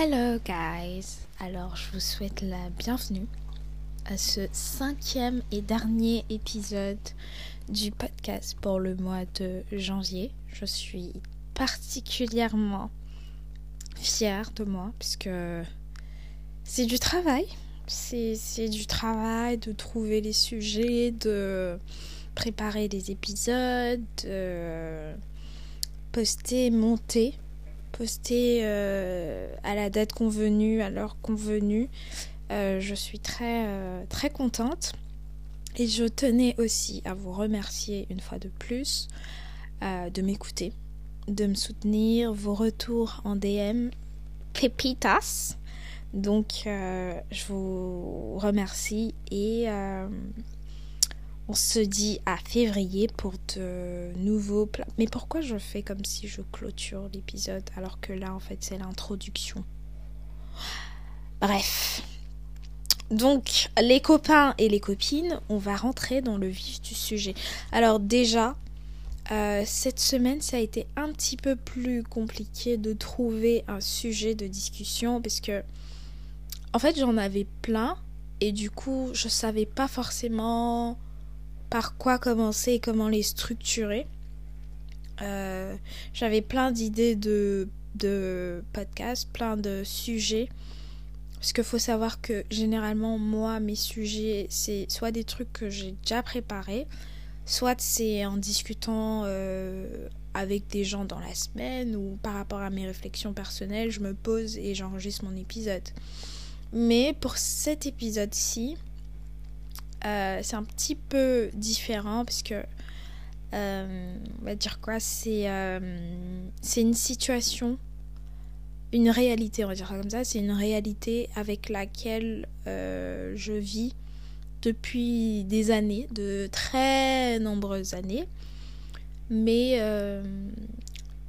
Hello guys, alors je vous souhaite la bienvenue à ce cinquième et dernier épisode du podcast pour le mois de janvier. Je suis particulièrement fière de moi puisque c'est du travail. C'est du travail de trouver les sujets, de préparer des épisodes, de poster, monter poster euh, à la date convenue, à l'heure convenue. Euh, je suis très, euh, très contente. Et je tenais aussi à vous remercier une fois de plus de m'écouter, de me soutenir, vos retours en DM, pépitas. Donc, je vous remercie et on se dit à février pour de nouveaux plats. Mais pourquoi je fais comme si je clôture l'épisode alors que là en fait c'est l'introduction? Bref. Donc les copains et les copines, on va rentrer dans le vif du sujet. Alors déjà, euh, cette semaine ça a été un petit peu plus compliqué de trouver un sujet de discussion parce que en fait j'en avais plein et du coup je savais pas forcément par quoi commencer et comment les structurer. Euh, j'avais plein d'idées de, de podcasts, plein de sujets. Parce qu'il faut savoir que généralement, moi, mes sujets, c'est soit des trucs que j'ai déjà préparés, soit c'est en discutant euh, avec des gens dans la semaine ou par rapport à mes réflexions personnelles, je me pose et j'enregistre mon épisode. Mais pour cet épisode-ci, euh, c'est un petit peu différent parce que euh, on va dire quoi c'est euh, c'est une situation une réalité on va dire ça comme ça c'est une réalité avec laquelle je vis depuis des années de très nombreuses années. Mais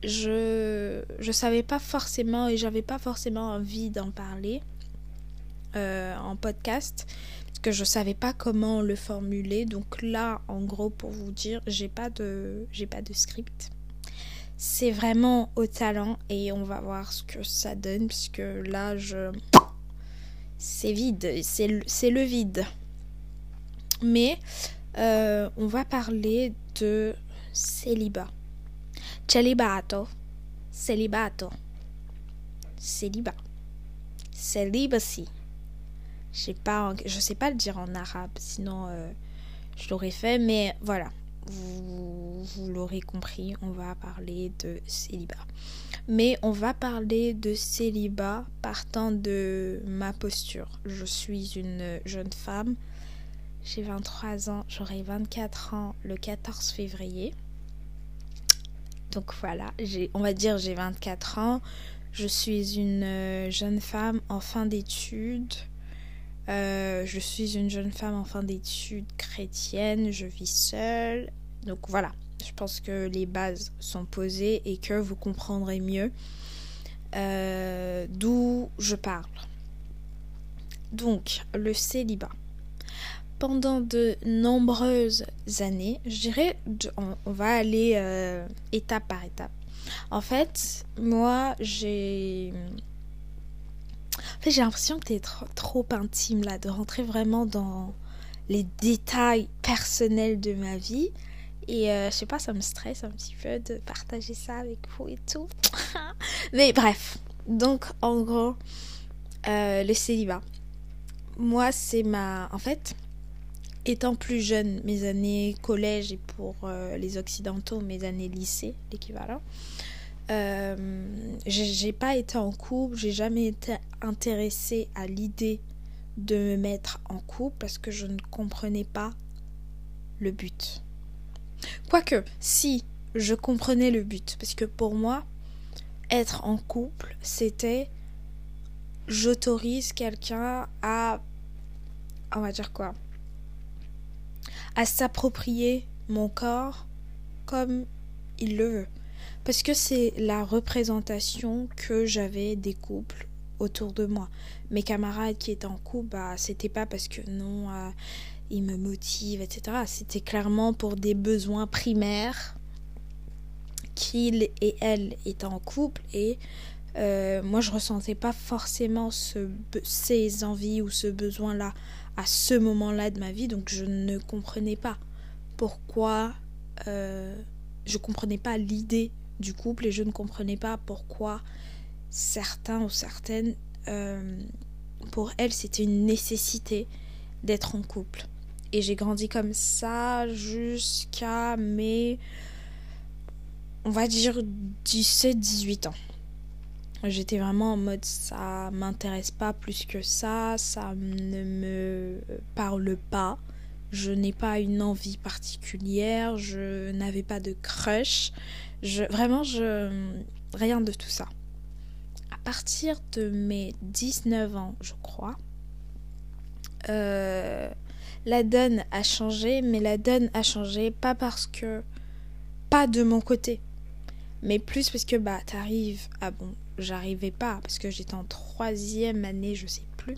je je savais pas forcément et j'avais pas forcément envie d'en parler en podcast que je savais pas comment le formuler. Donc là, en gros, pour vous dire, j'ai pas de, j'ai pas de script. C'est vraiment au talent et on va voir ce que ça donne puisque là, je, c'est vide, c'est le, c'est le vide. Mais euh, on va parler de célibat. Celibato. Celibato. Célibat. Celibacy. Pas, je sais pas le dire en arabe, sinon euh, je l'aurais fait, mais voilà, vous, vous l'aurez compris, on va parler de célibat. Mais on va parler de célibat partant de ma posture. Je suis une jeune femme, j'ai 23 ans, j'aurai 24 ans le 14 février. Donc voilà, on va dire j'ai 24 ans. Je suis une euh, jeune femme en fin d'études. Euh, je suis une jeune femme en fin d'études chrétiennes, je vis seule. Donc voilà, je pense que les bases sont posées et que vous comprendrez mieux euh, d'où je parle. Donc, le célibat. Pendant de nombreuses années, je dirais, on, va aller euh, étape par étape. En fait, moi, j'ai j'ai l'impression que t'es trop, trop intime là, de rentrer vraiment dans les détails personnels de ma vie. Et euh, je sais pas, ça me stresse un petit peu de partager ça avec vous et tout. Mais bref, donc en gros, euh, le célibat. Moi, c'est ma. En fait, étant plus jeune, mes années collège et pour euh, les occidentaux, mes années lycée, l'équivalent, euh, j'ai pas été en couple, j'ai jamais été intéressée à l'idée de me mettre en couple parce que je ne comprenais pas le but. Quoique, si je comprenais le but, parce que pour moi, être en couple, c'était j'autorise quelqu'un à, on va dire quoi, à s'approprier mon corps comme il le veut parce que c'est la représentation que j'avais des couples autour de moi. Mes camarades qui étaient en couple, bah, c'était pas parce que non, euh, ils me motivent, etc. C'était clairement pour des besoins primaires qu'ils et elles étaient en couple et Euh, moi, je ressentais pas forcément ce, ces envies ou ce besoin-là à ce moment-là de ma vie, donc je ne comprenais pas pourquoi. Euh, je comprenais pas l'idée du couple et je ne comprenais pas pourquoi certains ou certaines, euh, pour elles, c'était une nécessité d'être en couple. Et j'ai grandi comme ça jusqu'à mes, on va dire, 17-18 ans. J'étais vraiment en mode ça m'intéresse pas plus que ça, ça ne me parle pas, je n'ai pas une envie particulière, je n'avais pas de crush, vraiment rien de tout ça. À partir de mes 19 ans, je crois, euh, la donne a changé, mais la donne a changé pas parce que pas de mon côté, mais plus parce que bah t'arrives à bon j'arrivais pas parce que j'étais en troisième année, je sais plus.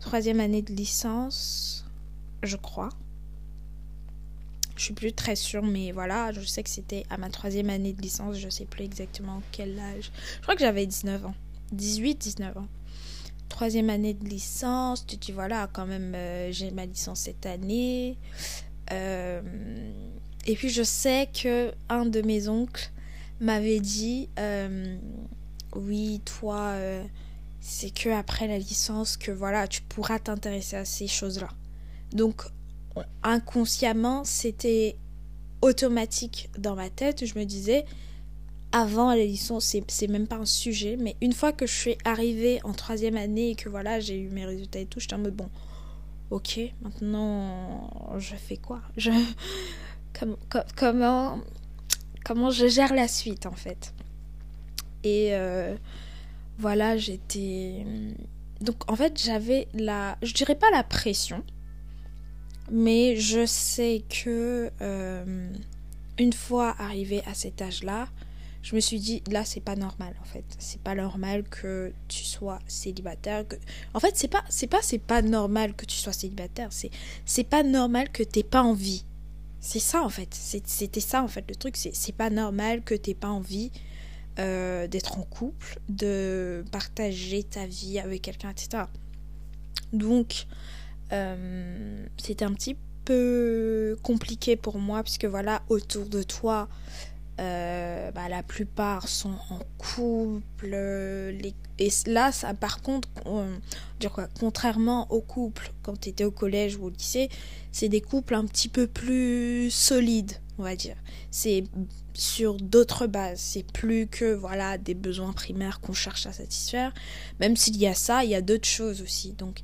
Troisième année de licence, je crois. Je suis plus très sûre, mais voilà, je sais que c'était à ma troisième année de licence, je sais plus exactement quel âge. Je crois que j'avais 19 ans. 18, 19 ans. Troisième année de licence, tu dis voilà, quand même, euh, j'ai ma licence cette année. Euh, et puis je sais que un de mes oncles m'avait dit euh, oui, toi, c'est que après la licence que voilà, tu pourras t'intéresser à ces choses-là. Donc, inconsciemment, c'était automatique dans ma tête. Je me disais, avant la licence, c'est même pas un sujet, mais une fois que je suis arrivée en troisième année et que voilà, j'ai eu mes résultats et tout, j'étais en mode bon, ok, maintenant, je fais quoi? Je... comment, comment je gère la suite en fait? Et euh, voilà, j'étais. Donc en fait, j'avais la. Je dirais pas la pression, mais je sais que euh, une fois arrivé à cet âge-là, je me suis dit là c'est pas normal en fait. C'est pas normal que tu sois célibataire que... en fait c'est pas c'est pas c'est pas normal que tu sois célibataire. C'est c'est pas normal que t'aies pas envie. C'est ça en fait. C'était ça en fait le truc. C'est pas normal que t'aies pas envie euh, d'être en couple, de partager ta vie avec quelqu'un, etc. Donc, euh, c'était un petit peu compliqué pour moi, puisque voilà, autour de toi, euh, bah, la plupart sont en couple. Les... Et là, ça, par contre, quoi, contrairement aux couples quand tu étais au collège ou au lycée, c'est des couples un petit peu plus solides, on va dire. C'est sur d'autres bases. C'est plus que voilà des besoins primaires qu'on cherche à satisfaire. Même s'il y a ça, il y a d'autres choses aussi. Donc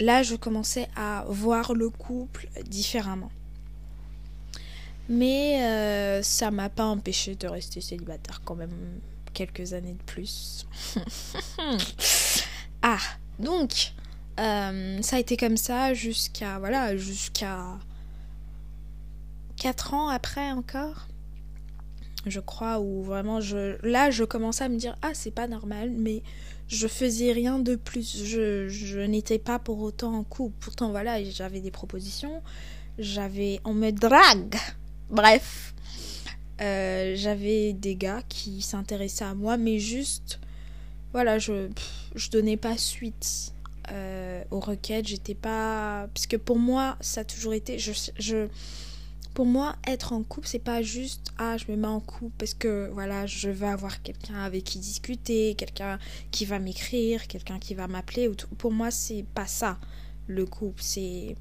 là, je commençais à voir le couple différemment. Mais euh, ça m'a pas empêché de rester célibataire quand même quelques années de plus. ah, donc euh, ça a été comme ça jusqu'à voilà jusqu'à 4 ans après encore je crois, où vraiment je là je commençais à me dire ah c'est pas normal, mais je faisais rien de plus. Je, je n'étais pas pour autant en couple. Pourtant voilà, j'avais des propositions, j'avais on me drague. Bref, euh, j'avais des gars qui s'intéressaient à moi, mais juste voilà, je je donnais pas suite. Euh, aux requêtes, j'étais pas. Parce que pour moi, ça a toujours été. Je, je, pour moi, être en couple, c'est pas juste ah, je me mets en couple parce que voilà, je veux avoir quelqu'un avec qui discuter, quelqu'un qui va m'écrire, quelqu'un qui va m'appeler. Pour moi, c'est pas ça le couple. C'est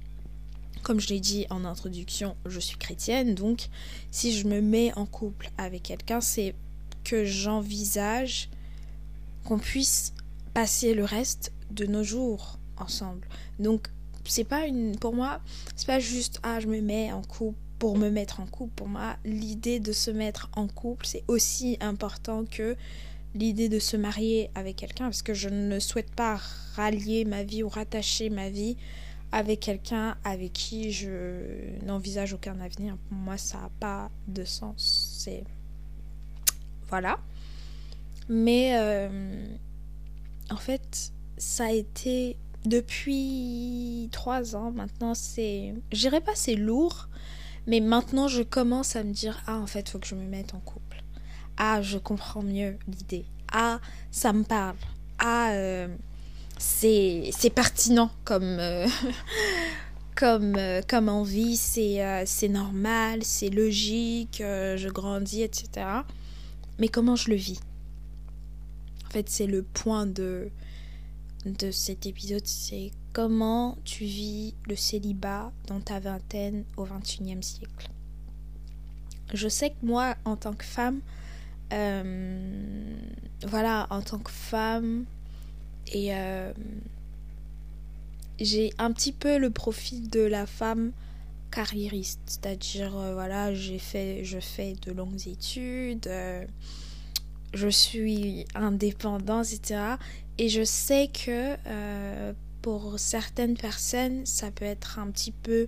comme je l'ai dit en introduction, je suis chrétienne, donc si je me mets en couple avec quelqu'un, c'est que j'envisage qu'on puisse passer le reste de nos jours ensemble. Donc c'est pas une pour moi, c'est pas juste ah je me mets en couple pour me mettre en couple. Pour moi, l'idée de se mettre en couple, c'est aussi important que l'idée de se marier avec quelqu'un, parce que je ne souhaite pas rallier ma vie ou rattacher ma vie avec quelqu'un avec qui je n'envisage aucun avenir. Pour moi, ça n'a pas de sens. C'est. Voilà. Mais euh, en fait, ça a été depuis trois ans maintenant. C'est. Je dirais pas c'est lourd, mais maintenant, je commence à me dire Ah, en fait, faut que je me mette en couple. Ah, je comprends mieux l'idée. ah, ça me parle, ah, euh, c'est pertinent comme, euh, comme, euh, comme envie, c'est normal, c'est logique, je grandis, etc. Mais comment je le vis? En fait, c'est le point de, de cet épisode, c'est comment tu vis le célibat dans ta vingtaine au XXIe siècle. Je sais que moi, en tant que femme, euh, voilà, en tant que femme, et euh, j'ai un petit peu le profil de la femme carriériste, c'est-à-dire euh, voilà, j'ai fait, je fais de longues études, je suis indépendante, etc. Et je sais que pour certaines personnes, ça peut être un petit peu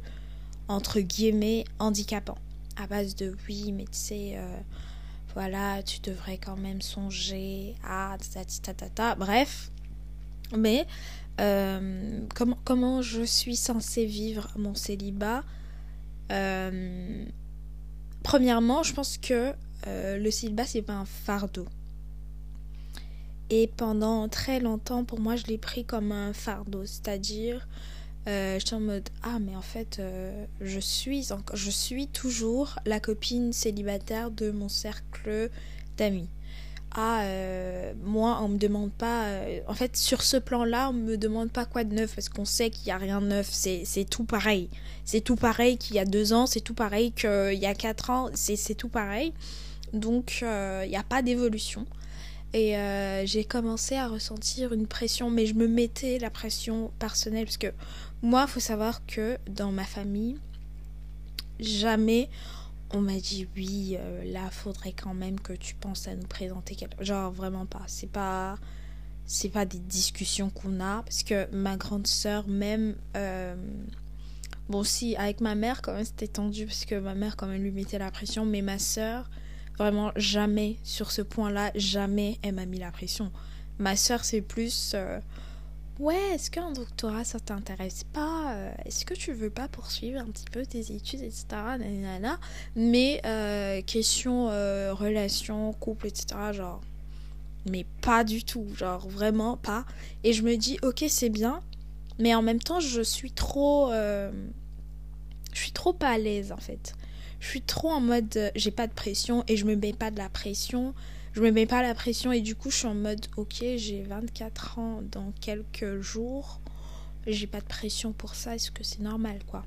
entre guillemets handicapant à base de oui, mais tu sais, voilà, tu devrais quand même songer à ta, ta, ta, bref. Mais euh, comment, comment je suis censée vivre mon célibat? Euh, Premièrement, je pense que euh, le célibat, c'est pas un fardeau. Et pendant très longtemps, pour moi, je l'ai pris comme un fardeau. C'est-à-dire, euh, j'étais en mode ah mais en fait euh, je suis je suis toujours la copine célibataire de mon cercle d'amis euh, moi on me demande pas en fait sur ce plan là on me demande pas quoi de neuf parce qu'on sait qu'il y a rien de neuf. C'est tout pareil. C'est tout pareil qu'il y a deux ans c'est tout pareil qu'il y a quatre ans c'est tout pareil. Donc il n'y a pas d'évolution. Et j'ai commencé à ressentir une pression mais je me mettais la pression personnelle parce que moi, faut savoir que dans ma famille, jamais on m'a dit oui, euh, là, faudrait quand même que tu penses à nous présenter quelqu'un. Genre, vraiment pas. C'est pas. C'est pas des discussions qu'on a. Parce que ma grande sœur, même. Euh, bon, si, avec ma mère, quand même, c'était tendu. Parce que ma mère, quand même, lui mettait la pression. Mais ma sœur, vraiment, jamais, sur ce point-là, jamais elle m'a mis la pression. Ma sœur, c'est plus. Euh, ouais, est-ce qu'un doctorat ça t'intéresse pas euh, Est-ce que tu veux pas poursuivre un petit peu tes études, etc. Mais euh, question euh, relation, couple, etc. Genre, mais pas du tout, genre vraiment pas. Et je me dis, ok, c'est bien, mais en même temps, je suis trop. je suis trop pas à l'aise en fait. Je suis trop en mode, j'ai pas de pression et je me mets pas de la pression je me mets pas la pression et du coup je suis en mode ok j'ai 24 ans dans quelques jours. J'ai pas de pression pour ça est-ce que c'est normal quoi?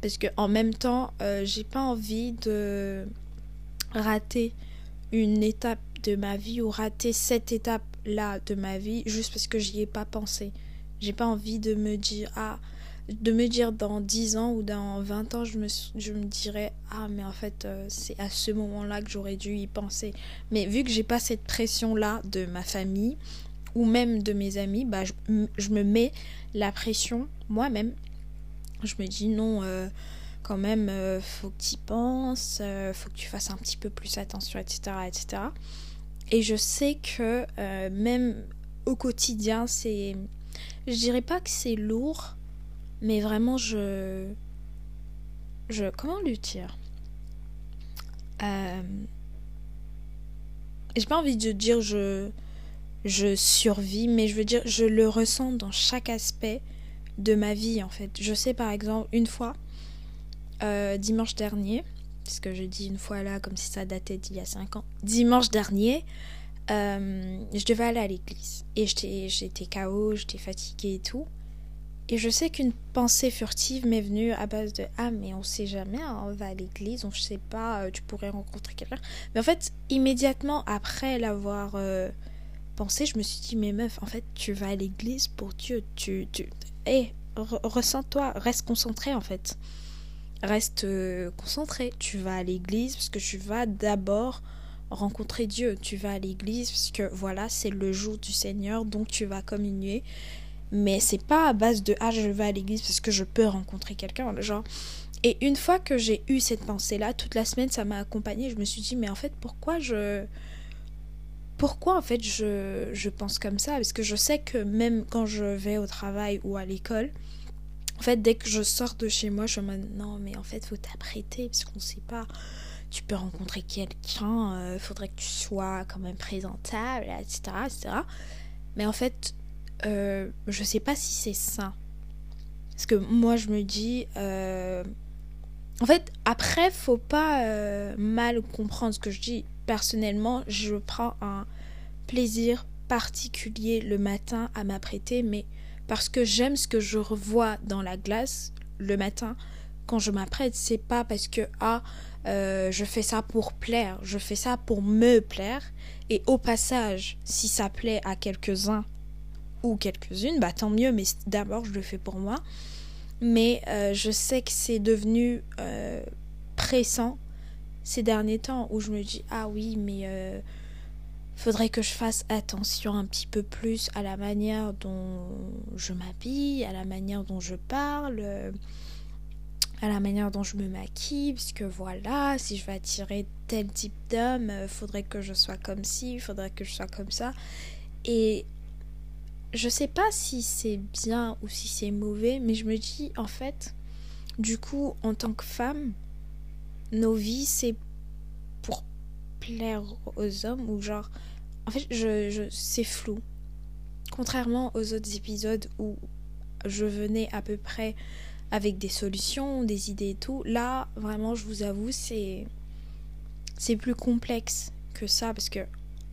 Parce que en même temps euh, j'ai pas envie de rater une étape de ma vie ou rater cette étape là de ma vie juste parce que j'y ai pas pensé. J'ai pas envie de me dire ah de me dire dans 10 ans ou dans 20 ans, je me, je dirais Ah, mais en fait, euh, c'est à ce moment-là que j'aurais dû y penser. Mais vu que j'ai pas cette pression-là de ma famille ou même de mes amis, bah, je, me mets la pression moi-même. Je me dis Non, euh, quand même, euh, faut que tu y penses, faut que tu fasses un petit peu plus attention, etc. etc. Et je sais que même au quotidien, c'est. Je dirais pas que c'est lourd mais vraiment, je. Je. Comment lui dire? Euh... J'ai pas envie de dire je. Je survis, mais je veux dire, je le ressens dans chaque aspect de ma vie en fait. Je sais par exemple, une fois, euh, dimanche dernier, parce que je dis une fois là comme si ça datait d'il y a 5 ans, dimanche dernier, euh, je devais aller à l'église. Et j'étais KO, j'étais fatiguée et tout. Et je sais qu'une pensée furtive m'est venue à base de Ah, mais on sait jamais, hein, on va à l'église, on ne sait pas, euh, tu pourrais rencontrer quelqu'un. Mais en fait, immédiatement après l'avoir euh, pensé, je me suis dit Mais meuf, en fait, tu vas à l'église pour Dieu. Tu. tu... Hé, ressens-toi, reste concentré en fait. Reste euh, concentré. Tu vas à l'église parce que tu vas d'abord rencontrer Dieu. Tu vas à l'église parce que voilà, c'est le jour du Seigneur, donc tu vas communier mais c'est pas à base de ah je vais à l'église parce que je peux rencontrer quelqu'un genre et une fois que j'ai eu cette pensée là toute la semaine ça m'a accompagnée je me suis dit mais en fait pourquoi je pourquoi en fait je, je pense comme ça? Parce que je sais que même quand je vais au travail ou à l'école en fait dès que je sors de chez moi je me dis non mais en fait faut t'apprêter parce qu'on sait pas tu peux rencontrer quelqu'un, il euh, faudrait que tu sois quand même présentable, etc. etc. Mais en fait, euh, je sais pas si c'est ça. Parce que moi, je me dis. Euh, en fait, après, faut pas euh, mal comprendre ce que je dis. Personnellement, je prends un plaisir particulier le matin à m'apprêter, mais parce que j'aime ce que je revois dans la glace le matin quand je m'apprête. C'est pas parce que, ah, je fais ça pour plaire, je fais ça pour me plaire. Et au passage, si ça plaît à quelques-uns ou quelques-unes, bah tant mieux, mais d'abord je le fais pour moi. Mais euh, je sais que c'est devenu euh, pressant ces derniers temps où je me dis ah oui mais euh, faudrait que je fasse attention un petit peu plus à la manière dont je m'habille, à la manière dont je parle, à la manière dont je me maquille, puisque voilà, si je veux attirer tel type d'homme, faudrait que je sois comme ci, faudrait que je sois comme ça. Et je sais pas si c'est bien ou si c'est mauvais, mais je me dis en fait, du coup, en tant que femme, nos vies c'est pour plaire aux hommes ou genre, en fait, je, je c'est flou. Contrairement aux autres épisodes où je venais à peu près avec des solutions, des idées et tout, là, vraiment, je vous avoue, c'est c'est plus complexe que ça parce que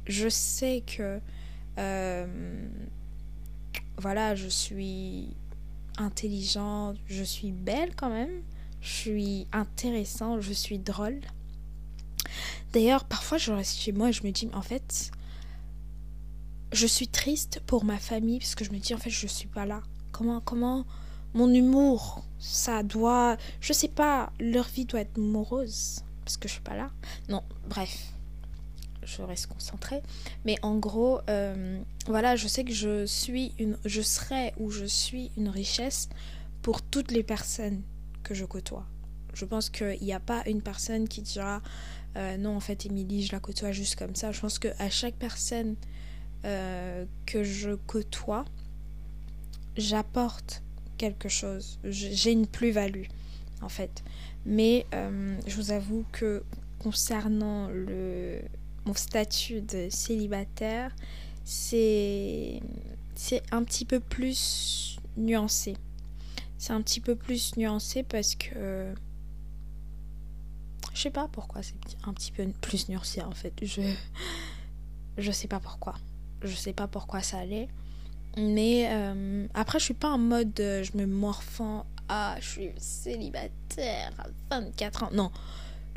je sais que euh, voilà, je suis intelligente, je suis belle quand même, je suis intéressante, je suis drôle. D'ailleurs, parfois je reste chez moi et je me dis, en fait, je suis triste pour ma famille parce que je me dis, en fait, je suis pas là. Comment, comment, mon humour, ça doit, je sais pas, leur vie doit être morose parce que je suis pas là. Non, bref, je reste concentrée. Mais en gros, euh, voilà, je sais que je suis une, je serai ou je suis une richesse pour toutes les personnes que je côtoie. Je pense qu'il n'y a pas une personne qui dira euh, non, en fait, Émilie, je la côtoie juste comme ça. Je pense qu'à chaque personne euh, que je côtoie, j'apporte quelque chose. J'ai une plus-value, en fait. Mais je vous avoue que concernant le, mon statut de célibataire, c'est un petit peu plus nuancé. C'est un petit peu plus nuancé parce que je sais pas pourquoi c'est un petit peu plus nuancé en fait. Je je sais pas pourquoi. Je sais pas pourquoi ça allait. Mais euh, après je suis pas en mode je me morfends ah je suis célibataire à 24 ans. Non,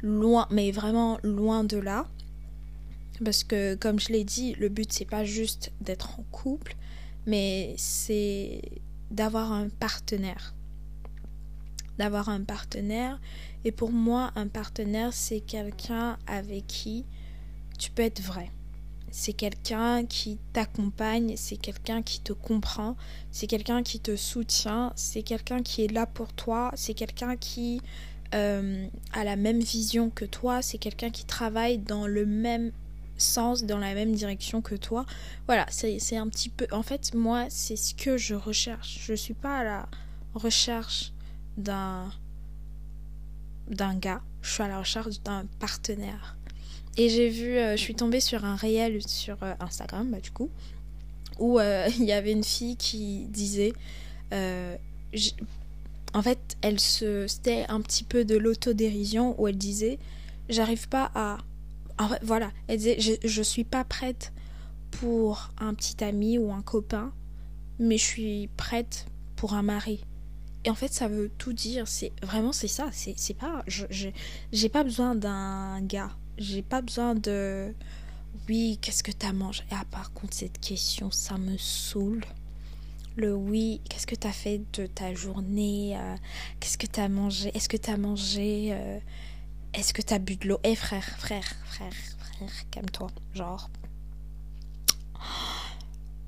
loin mais vraiment loin de là parce que comme je l'ai dit, le but c'est pas juste d'être en couple, mais c'est d'avoir un partenaire. D'avoir un partenaire et pour moi un partenaire c'est quelqu'un avec qui tu peux être vrai. C'est quelqu'un qui t'accompagne, c'est quelqu'un qui te comprend, c'est quelqu'un qui te soutient, c'est quelqu'un qui est là pour toi, c'est quelqu'un qui euh, a la même vision que toi, c'est quelqu'un qui travaille dans le même sens, dans la même direction que toi. Voilà, c'est un petit peu... En fait, moi, c'est ce que je recherche. Je suis pas à la recherche d'un d'un gars, je suis à la recherche d'un partenaire. Et j'ai vu, euh, je suis tombée sur un réel sur euh, Instagram, bah, du coup, où euh, il y avait une fille qui disait, en fait, elle se, c'était un petit peu de l'autodérision où elle disait, j'arrive pas à voilà, elle disait je, je suis pas prête pour un petit ami ou un copain, mais je suis prête pour un mari. Et en fait, ça veut tout dire. C'est vraiment c'est ça. C'est c'est pas. J'ai pas besoin d'un gars. J'ai pas besoin de. Oui, qu'est-ce que t'as mangé? Ah, par contre, cette question, ça me saoule. Le oui, qu'est-ce que t'as fait de ta journée? Euh, Qu'est-ce que t'as mangé? Est-ce que t'as mangé euh, est-ce que t'as bu de l'eau? Eh frère, frère, frère, frère, calme-toi. Genre.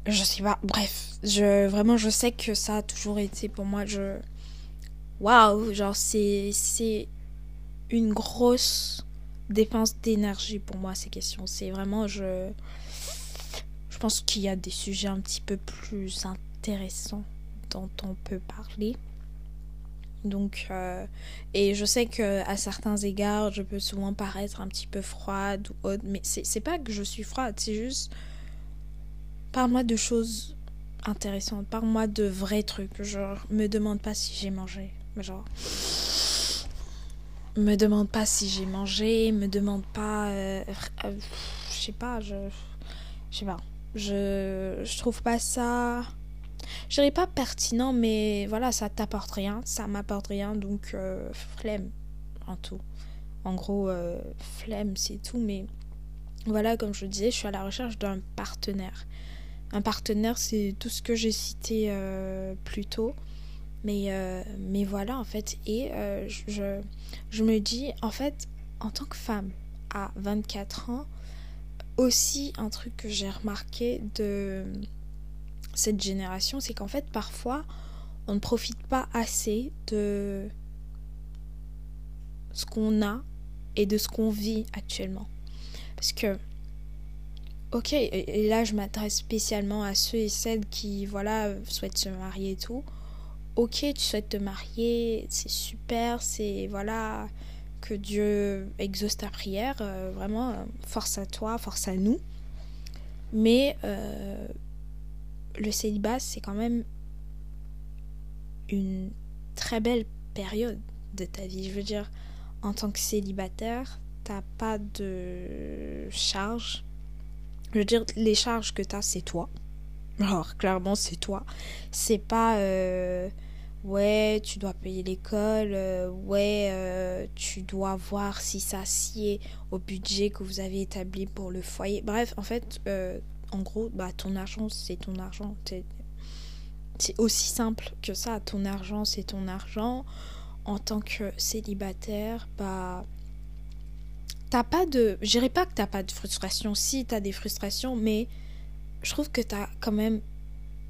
Je sais pas. Bref, je vraiment je sais que ça a toujours été pour moi. Je. Waouh, genre c'est c'est une grosse dépense d'énergie pour moi ces questions. C'est vraiment je. Je pense qu'il y a des sujets un petit peu plus intéressants dont on peut parler. Donc, euh, et je sais que à certains égards, je peux souvent paraître un petit peu froide ou autre, mais c'est pas que je suis froide, c'est juste. Parle-moi de choses intéressantes, parle-moi de vrais trucs. Genre, me demande pas si j'ai mangé. Genre. Me demande pas si j'ai mangé, me demande pas. Euh, euh, je sais pas, je. Je sais pas. Je, je trouve pas ça je dirais pas pertinent, mais voilà, ça t'apporte rien, ça m'apporte rien, donc euh, flemme en tout. En gros, euh, flemme, c'est tout, mais voilà, comme je disais, je suis à la recherche d'un partenaire. Un partenaire, c'est tout ce que j'ai cité euh, plus tôt. Mais, mais voilà, en fait, et je, je me dis, en fait, en tant que femme à 24 ans, aussi un truc que j'ai remarqué de cette génération, c'est qu'en fait parfois on ne profite pas assez de ce qu'on a et de ce qu'on vit actuellement. Parce que, ok, et là je m'adresse spécialement à ceux et celles qui, voilà, souhaitent se marier et tout. Ok, tu souhaites te marier, c'est super, c'est, voilà, que Dieu exauce ta prière, euh, vraiment, force à toi, force à nous. Mais euh, le célibat, c'est quand même une très belle période de ta vie. Je veux dire, en tant que célibataire, t'as pas de charges. Je veux dire, les charges que t'as, c'est toi. Alors, clairement, c'est toi. C'est pas. Euh, ouais, tu dois payer l'école. Euh, ouais, euh, tu dois voir si ça sied au budget que vous avez établi pour le foyer. Bref, en fait, en gros, bah, ton argent, c'est ton argent. C'est aussi simple que ça. Ton argent, c'est ton argent. En tant que célibataire, bah. T'as pas de. Je dirais pas que t'as pas de frustration. Si, t'as des frustrations, mais je trouve que t'as quand même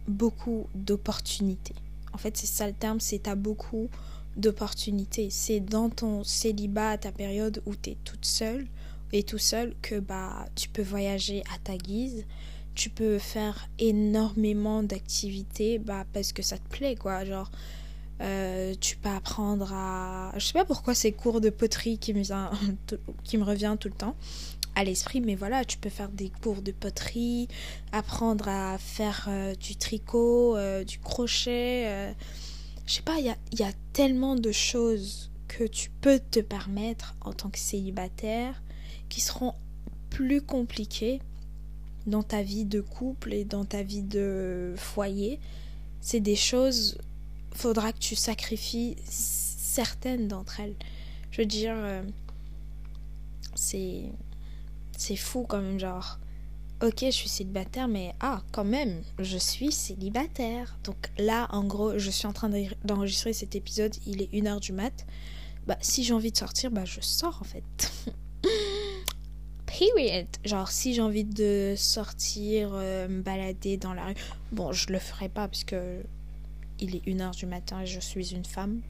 beaucoup d'opportunités. En fait, c'est ça le terme, c'est t'as beaucoup d'opportunités. C'est dans ton célibat, ta période où t'es toute seule et tout seul, que bah tu peux voyager à ta guise, tu peux faire énormément d'activités bah, parce que ça te plaît, quoi. Genre, euh, tu peux apprendre à. Je sais pas pourquoi c'est cours de poterie qui me, vient, qui me revient tout le temps à l'esprit, mais voilà, tu peux faire des cours de poterie, apprendre à faire euh, du tricot, euh, du crochet. je sais pas, il y a, y a tellement de choses que tu peux te permettre en tant que célibataire qui seront plus compliquées dans ta vie de couple et dans ta vie de foyer, c'est des choses, faudra que tu sacrifies certaines d'entre elles. Je veux dire, euh, c'est c'est fou quand même, genre, ok, je suis célibataire, mais ah, quand même, je suis célibataire. Donc là, en gros, je suis en train d'enregistrer cet épisode, il est 1h du mat. Bah, si j'ai envie de sortir, bah, je sors en fait. Genre, si j'ai envie de sortir, euh, me balader dans la rue. Bon, je le ferai pas parce que il est 1h du matin et je suis une femme.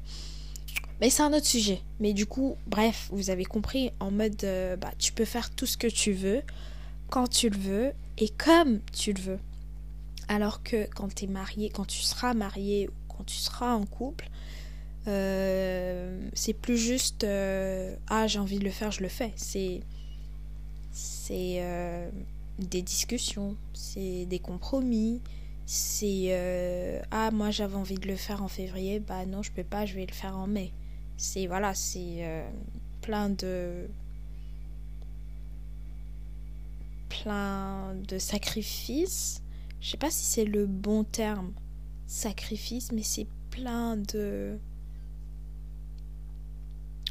Mais c'est un autre sujet. Mais du coup, bref, vous avez compris, en mode, euh, bah, tu peux faire tout ce que tu veux, quand tu le veux, et comme tu le veux. Alors que quand tu es marié, quand tu seras marié ou quand tu seras en couple, euh, c'est plus juste, ah, j'ai envie de le faire, je le fais. C'est c'est euh, des discussions, c'est des compromis, c'est euh, ah moi j'avais envie de le faire en février, bah non je peux pas, je vais le faire en mai. C'est voilà, c'est euh, plein de plein de sacrifices. Je sais pas si c'est le bon terme, sacrifice, mais c'est plein de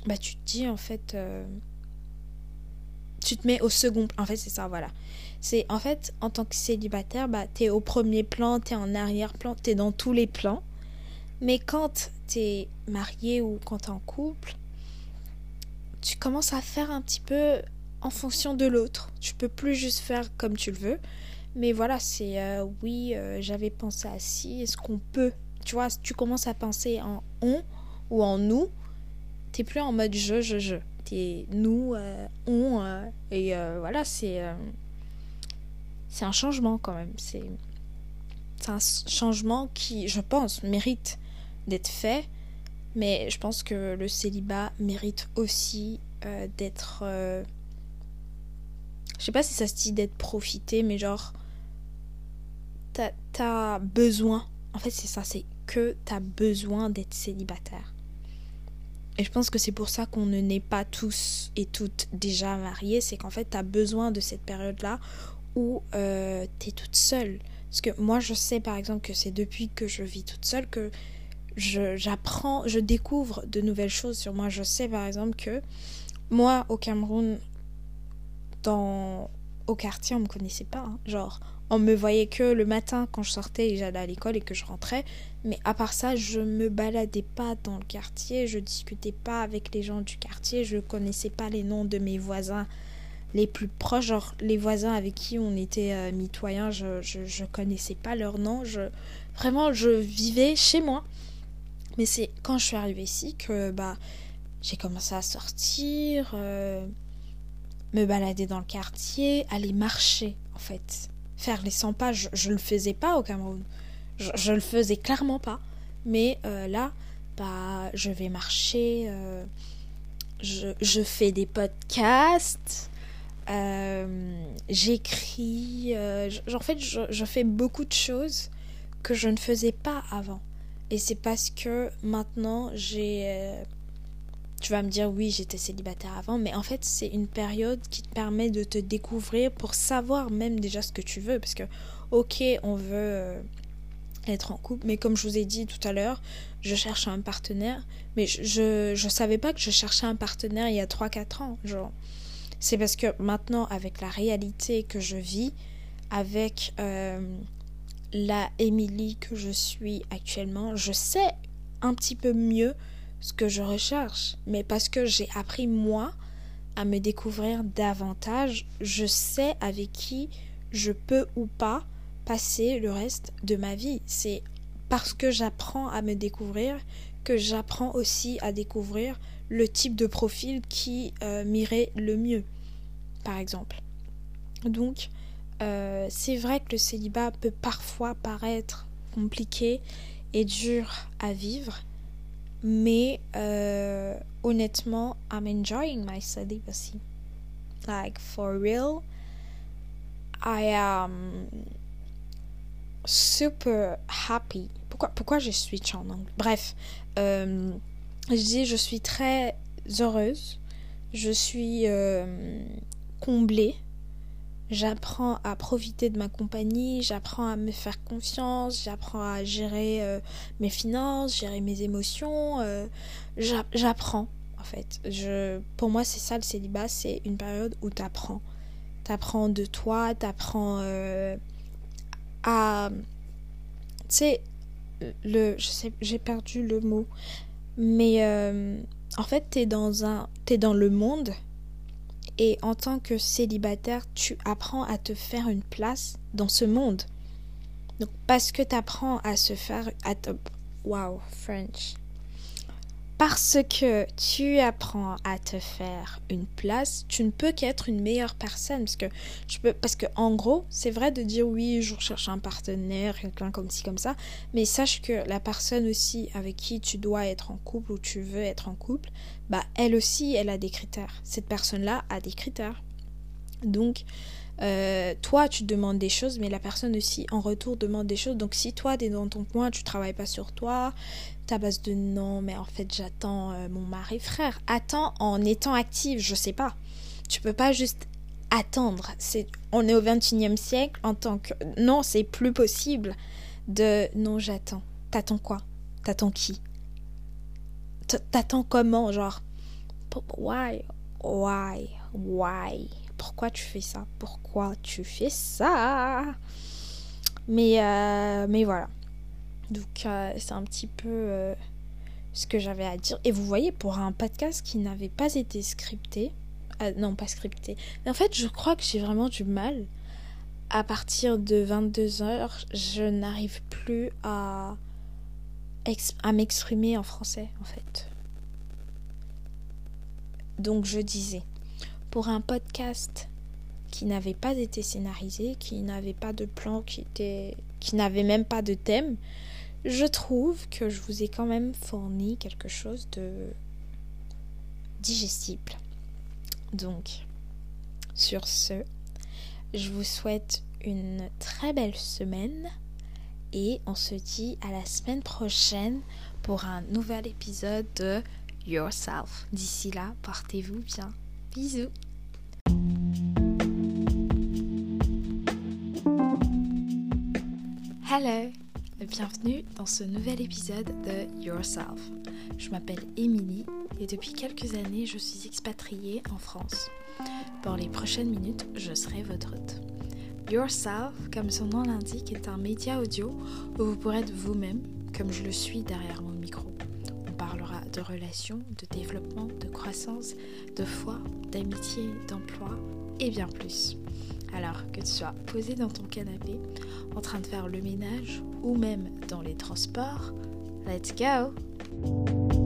bah tu te dis en fait tu te mets au second en fait c'est ça voilà. C'est en fait en tant que célibataire bah t'es au premier plan t'es en arrière plan t'es dans tous les plans. Mais quand t'es marié ou quand t'es en couple tu commences à faire un petit peu en fonction de l'autre. Tu peux plus juste faire comme tu le veux. Mais voilà c'est euh, oui euh, j'avais pensé à si est-ce qu'on peut tu vois tu commences à penser en on ou en nous t'es plus en mode je je je nous, euh, on, euh, et euh, voilà, c'est c'est un changement quand même. C'est un changement qui, je pense, mérite d'être fait. Mais je pense que le célibat mérite aussi euh, d'être. Euh, je sais pas si ça se dit d'être profité, mais genre. T'as besoin. En fait, c'est ça, c'est que t'as besoin d'être célibataire. Et je pense que c'est pour ça qu'on ne naît pas tous et toutes déjà mariés, c'est qu'en fait, t'as besoin de cette période-là où euh, t'es toute seule. Parce que moi, je sais par exemple que c'est depuis que je vis toute seule que j'apprends, je, découvre de nouvelles choses sur moi. Je sais par exemple que moi, au Cameroun, dans, au quartier, on me connaissait pas. Hein. Genre, on me voyait que le matin quand je sortais et j'allais à l'école et que je rentrais. Mais à part ça, je me baladais pas dans le quartier, je discutais pas avec les gens du quartier, je connaissais pas les noms de mes voisins les plus proches, genre les voisins avec qui on était euh, mitoyens, je, je, connaissais pas leurs noms. Je, vraiment, je vivais chez moi. Mais c'est quand je suis arrivée ici que bah, j'ai commencé à sortir, euh, me balader dans le quartier, aller marcher en fait. Faire les 100 pas, je, ne le faisais pas au Cameroun. Je, je le faisais clairement pas. Mais euh, là, bah, je vais marcher, je, je, fais des podcasts, j'écris. en fait, je, je fais beaucoup de choses que je ne faisais pas avant. Et c'est parce que maintenant j'ai... Tu vas me dire oui, j'étais célibataire avant, mais en fait c'est une période qui te permet de te découvrir pour savoir même déjà ce que tu veux. Parce que ok, on veut euh, être en couple, mais comme je vous ai dit tout à l'heure, je cherche un partenaire, mais je, je, savais pas que je cherchais un partenaire il y a 3-4 ans. Genre, c'est parce que maintenant, avec la réalité que je vis, avec euh, la Émilie que je suis actuellement, je sais un petit peu mieux ce que je recherche. Mais parce que j'ai appris moi à me découvrir davantage, je sais avec qui je peux ou pas passer le reste de ma vie. C'est parce que j'apprends à me découvrir que j'apprends aussi à découvrir le type de profil qui euh, m'irait le mieux, par exemple. Donc, euh, c'est vrai que le célibat peut parfois paraître compliqué et dur à vivre, mais euh, honnêtement, I'm enjoying my celibacy. Like, for real, I am super happy. Pourquoi, pourquoi je switch en anglais? Bref, euh, je dis je suis très heureuse, je suis comblée J'apprends à profiter de ma compagnie, j'apprends à me faire confiance, j'apprends à gérer euh, mes finances, gérer mes émotions. Euh, j'apprends, en fait. Je, pour moi, c'est ça le célibat, c'est une période où t'apprends. T'apprends de toi, t'apprends euh, à. Tu sais, j'ai perdu le mot. Mais en fait, t'es dans un. T'es dans le monde et en tant que célibataire, tu apprends à te faire une place dans ce monde. Donc parce que tu apprends à se faire à wow, French parce que tu apprends à te faire une place, tu ne peux qu'être une meilleure personne. Parce que, parce que en gros, c'est vrai de dire oui, je recherche un partenaire, quelqu'un comme ci, comme ça. Mais sache que la personne aussi avec qui tu dois être en couple ou tu veux être en couple, bah, elle aussi, elle a des critères. Cette personne-là a des critères. Donc, euh, toi, tu demandes des choses, mais la personne aussi, en retour, demande des choses. Donc, si toi, tu dans ton coin, tu travailles pas sur toi, ta base de non, mais en fait, j'attends euh, mon mari, frère. Attends en étant active, je sais pas. Tu peux pas juste attendre. On est au 21e siècle en tant que. Non, c'est plus possible de. Non, j'attends. T'attends quoi? T'attends qui? T'attends comment Genre? Why? Why? Why? Pourquoi tu fais ça? Pourquoi tu fais ça? Mais, euh, mais voilà. Donc euh, c'est un petit peu euh, ce que j'avais à dire. Et vous voyez, pour un podcast qui n'avait pas été scripté, non pas scripté, mais en fait je crois que j'ai vraiment du mal. À partir de 22h, je n'arrive plus à, à m'exprimer en français en fait. Donc je disais, pour un podcast qui n'avait pas été scénarisé, qui n'avait pas de plan, qui était, qui n'avait même pas de thème, je trouve que je vous ai quand même fourni quelque chose de digestible. Donc, sur ce, je vous souhaite une très belle semaine et on se dit à la semaine prochaine pour un nouvel épisode de Yourself. D'ici là, portez-vous bien. Bisous. Hello, bienvenue dans ce nouvel épisode de Yourself. Je m'appelle Émilie et depuis quelques années je suis expatriée en France. Pour les prochaines minutes, je serai votre hôte. Yourself, comme son nom l'indique, est un média audio où vous pourrez être vous-même, comme je le suis derrière mon micro. On parlera de relations, de développement, de croissance, de foi, d'amitié, d'emploi et bien plus. Alors que tu sois posé dans ton canapé, en train de faire le ménage ou même dans les transports, let's go!